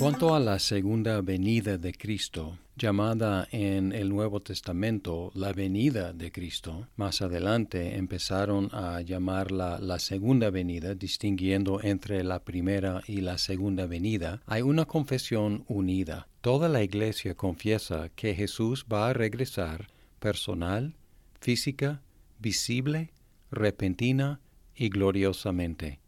Cuanto a la segunda venida de Cristo, llamada en el Nuevo Testamento la venida de Cristo, más adelante empezaron a llamarla la segunda venida, distinguiendo entre la primera y la segunda venida, hay una confesión unida. Toda la iglesia confiesa que Jesús va a regresar personal, física, visible, repentina y gloriosamente.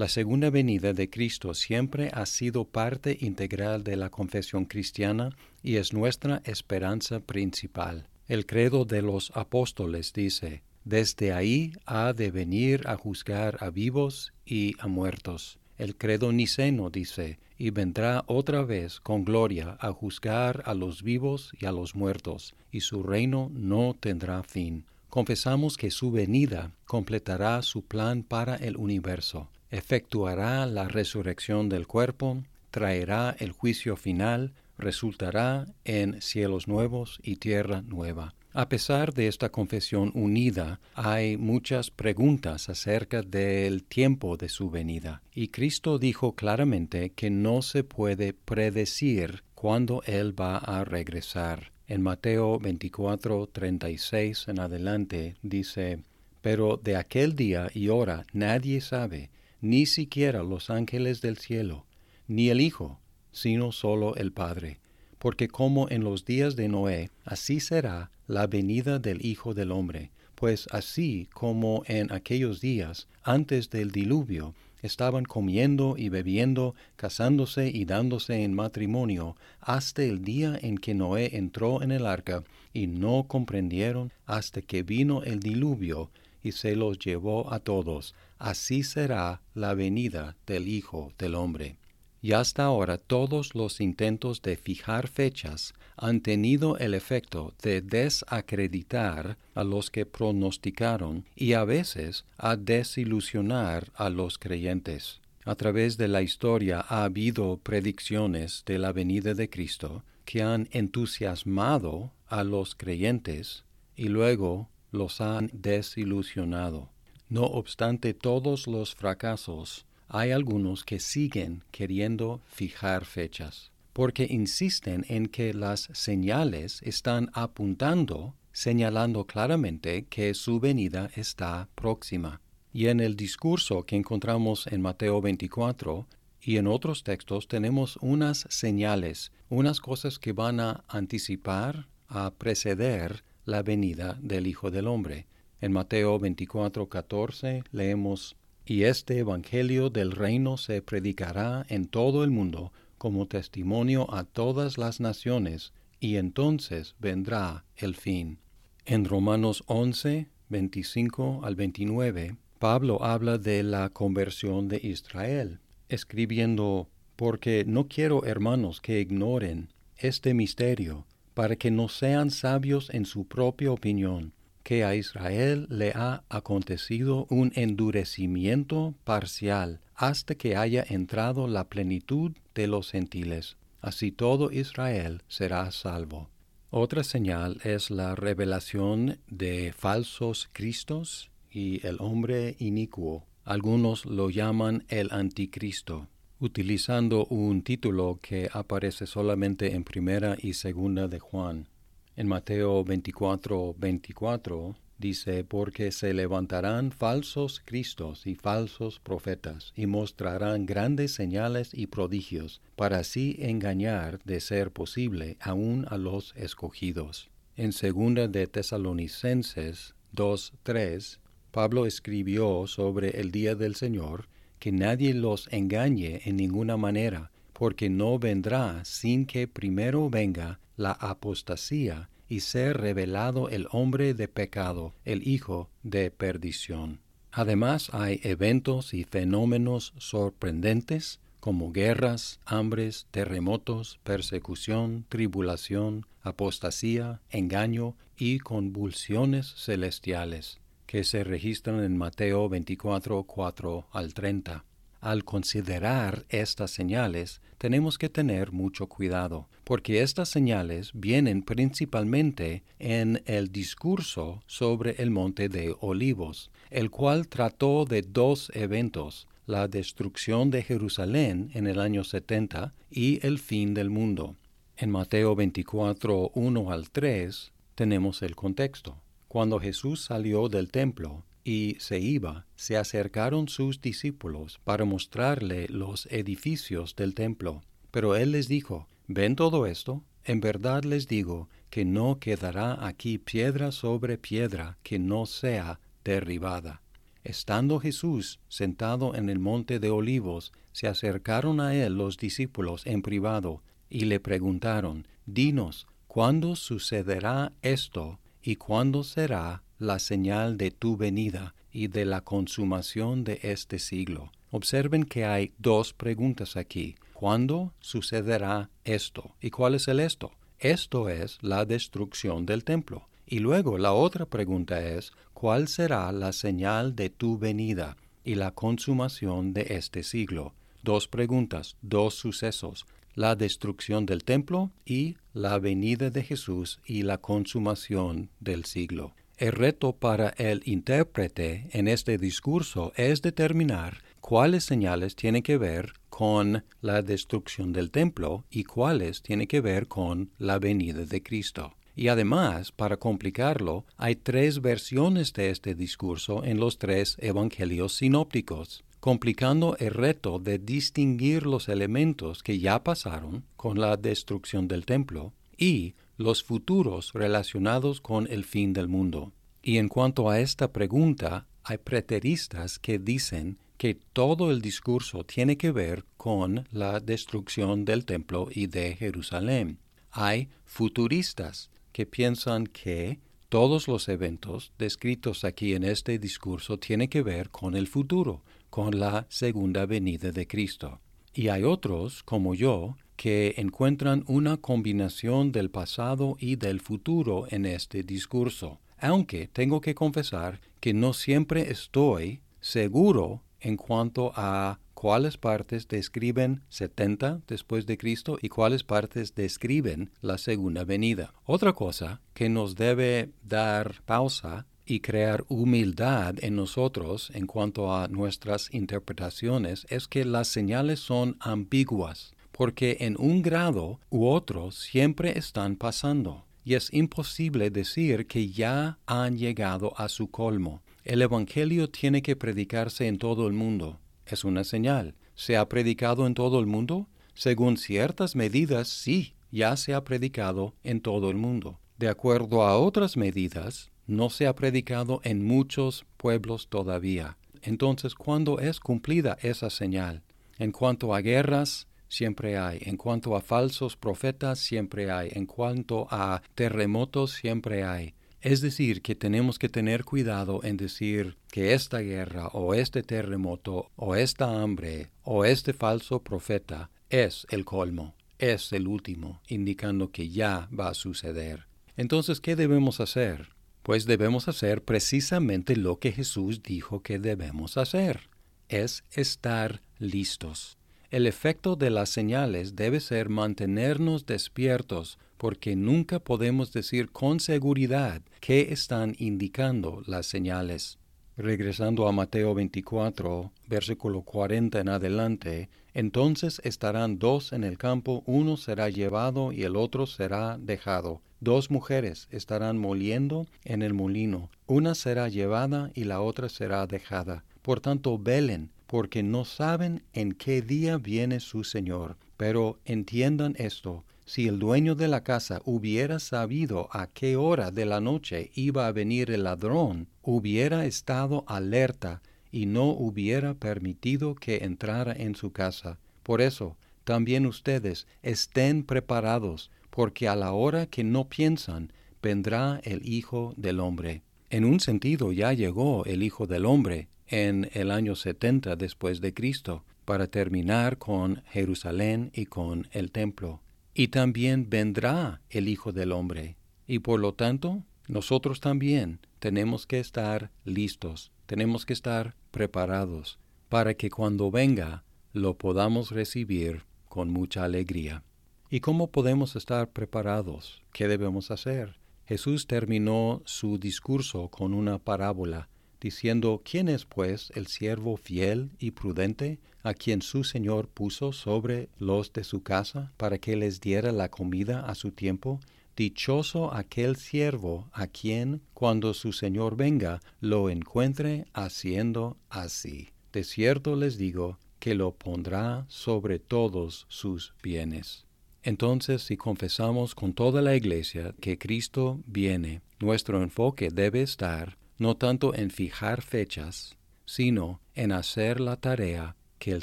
La segunda venida de Cristo siempre ha sido parte integral de la confesión cristiana y es nuestra esperanza principal. El credo de los apóstoles dice, desde ahí ha de venir a juzgar a vivos y a muertos. El credo niceno dice, y vendrá otra vez con gloria a juzgar a los vivos y a los muertos, y su reino no tendrá fin. Confesamos que su venida completará su plan para el universo efectuará la resurrección del cuerpo, traerá el juicio final, resultará en cielos nuevos y tierra nueva. A pesar de esta confesión unida, hay muchas preguntas acerca del tiempo de su venida, y Cristo dijo claramente que no se puede predecir cuándo Él va a regresar. En Mateo 24, 36 en adelante dice, Pero de aquel día y hora nadie sabe, ni siquiera los ángeles del cielo, ni el Hijo, sino solo el Padre. Porque como en los días de Noé, así será la venida del Hijo del Hombre. Pues así como en aquellos días, antes del diluvio, estaban comiendo y bebiendo, casándose y dándose en matrimonio, hasta el día en que Noé entró en el arca, y no comprendieron hasta que vino el diluvio y se los llevó a todos. Así será la venida del Hijo del Hombre. Y hasta ahora todos los intentos de fijar fechas han tenido el efecto de desacreditar a los que pronosticaron y a veces a desilusionar a los creyentes. A través de la historia ha habido predicciones de la venida de Cristo que han entusiasmado a los creyentes y luego los han desilusionado. No obstante todos los fracasos, hay algunos que siguen queriendo fijar fechas, porque insisten en que las señales están apuntando, señalando claramente que su venida está próxima. Y en el discurso que encontramos en Mateo 24 y en otros textos tenemos unas señales, unas cosas que van a anticipar, a preceder la venida del Hijo del Hombre. En Mateo 24, 14 leemos, Y este Evangelio del reino se predicará en todo el mundo como testimonio a todas las naciones, y entonces vendrá el fin. En Romanos 11, 25 al 29, Pablo habla de la conversión de Israel, escribiendo, Porque no quiero, hermanos, que ignoren este misterio, para que no sean sabios en su propia opinión, que a Israel le ha acontecido un endurecimiento parcial hasta que haya entrado la plenitud de los gentiles. Así todo Israel será salvo. Otra señal es la revelación de falsos cristos y el hombre inicuo. Algunos lo llaman el anticristo utilizando un título que aparece solamente en primera y segunda de Juan. En Mateo 24, 24 dice, porque se levantarán falsos cristos y falsos profetas, y mostrarán grandes señales y prodigios, para así engañar, de ser posible, aun a los escogidos. En segunda de Tesalonicenses 2, 3, Pablo escribió sobre el día del Señor, que nadie los engañe en ninguna manera, porque no vendrá sin que primero venga la apostasía y sea revelado el hombre de pecado, el hijo de perdición. Además hay eventos y fenómenos sorprendentes como guerras, hambres, terremotos, persecución, tribulación, apostasía, engaño y convulsiones celestiales que se registran en Mateo 24, 4 al 30. al considerar estas señales, tenemos que tener mucho cuidado, porque estas señales vienen principalmente en el discurso sobre el monte de olivos, el cual trató de dos eventos, la destrucción de Jerusalén en el año 70 y el fin del mundo. En Mateo 24, 1 al 3 tenemos el contexto. Cuando Jesús salió del templo, y se iba, se acercaron sus discípulos para mostrarle los edificios del templo. Pero él les dijo, ¿ven todo esto? En verdad les digo que no quedará aquí piedra sobre piedra que no sea derribada. Estando Jesús sentado en el monte de olivos, se acercaron a él los discípulos en privado y le preguntaron, Dinos, ¿cuándo sucederá esto y cuándo será la señal de tu venida y de la consumación de este siglo. Observen que hay dos preguntas aquí. ¿Cuándo sucederá esto? ¿Y cuál es el esto? Esto es la destrucción del templo. Y luego la otra pregunta es, ¿cuál será la señal de tu venida y la consumación de este siglo? Dos preguntas, dos sucesos, la destrucción del templo y la venida de Jesús y la consumación del siglo. El reto para el intérprete en este discurso es determinar cuáles señales tienen que ver con la destrucción del templo y cuáles tienen que ver con la venida de Cristo. Y además, para complicarlo, hay tres versiones de este discurso en los tres evangelios sinópticos, complicando el reto de distinguir los elementos que ya pasaron con la destrucción del templo y los futuros relacionados con el fin del mundo. Y en cuanto a esta pregunta, hay preteristas que dicen que todo el discurso tiene que ver con la destrucción del templo y de Jerusalén. Hay futuristas que piensan que todos los eventos descritos aquí en este discurso tienen que ver con el futuro, con la segunda venida de Cristo. Y hay otros, como yo, que encuentran una combinación del pasado y del futuro en este discurso, aunque tengo que confesar que no siempre estoy seguro en cuanto a cuáles partes describen 70 después de Cristo y cuáles partes describen la segunda venida. Otra cosa que nos debe dar pausa y crear humildad en nosotros en cuanto a nuestras interpretaciones es que las señales son ambiguas porque en un grado u otro siempre están pasando, y es imposible decir que ya han llegado a su colmo. El Evangelio tiene que predicarse en todo el mundo. Es una señal. ¿Se ha predicado en todo el mundo? Según ciertas medidas, sí, ya se ha predicado en todo el mundo. De acuerdo a otras medidas, no se ha predicado en muchos pueblos todavía. Entonces, ¿cuándo es cumplida esa señal? En cuanto a guerras, siempre hay. En cuanto a falsos profetas, siempre hay. En cuanto a terremotos, siempre hay. Es decir, que tenemos que tener cuidado en decir que esta guerra o este terremoto o esta hambre o este falso profeta es el colmo, es el último, indicando que ya va a suceder. Entonces, ¿qué debemos hacer? Pues debemos hacer precisamente lo que Jesús dijo que debemos hacer, es estar listos. El efecto de las señales debe ser mantenernos despiertos porque nunca podemos decir con seguridad qué están indicando las señales. Regresando a Mateo 24, versículo 40 en adelante, entonces estarán dos en el campo, uno será llevado y el otro será dejado. Dos mujeres estarán moliendo en el molino, una será llevada y la otra será dejada. Por tanto, velen, porque no saben en qué día viene su Señor. Pero entiendan esto, si el dueño de la casa hubiera sabido a qué hora de la noche iba a venir el ladrón, hubiera estado alerta y no hubiera permitido que entrara en su casa. Por eso, también ustedes estén preparados, porque a la hora que no piensan, vendrá el Hijo del Hombre. En un sentido ya llegó el Hijo del Hombre, en el año 70 después de Cristo, para terminar con Jerusalén y con el templo. Y también vendrá el Hijo del Hombre. Y por lo tanto, nosotros también tenemos que estar listos, tenemos que estar preparados, para que cuando venga lo podamos recibir con mucha alegría. ¿Y cómo podemos estar preparados? ¿Qué debemos hacer? Jesús terminó su discurso con una parábola, diciendo, ¿quién es pues el siervo fiel y prudente a quien su Señor puso sobre los de su casa para que les diera la comida a su tiempo? Dichoso aquel siervo a quien, cuando su Señor venga, lo encuentre haciendo así. De cierto les digo que lo pondrá sobre todos sus bienes. Entonces, si confesamos con toda la Iglesia que Cristo viene, nuestro enfoque debe estar no tanto en fijar fechas, sino en hacer la tarea que el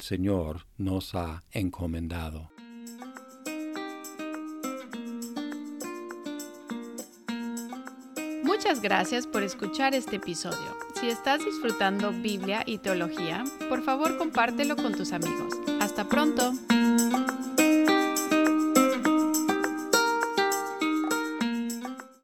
Señor nos ha encomendado. Muchas gracias por escuchar este episodio. Si estás disfrutando Biblia y teología, por favor compártelo con tus amigos. Hasta pronto.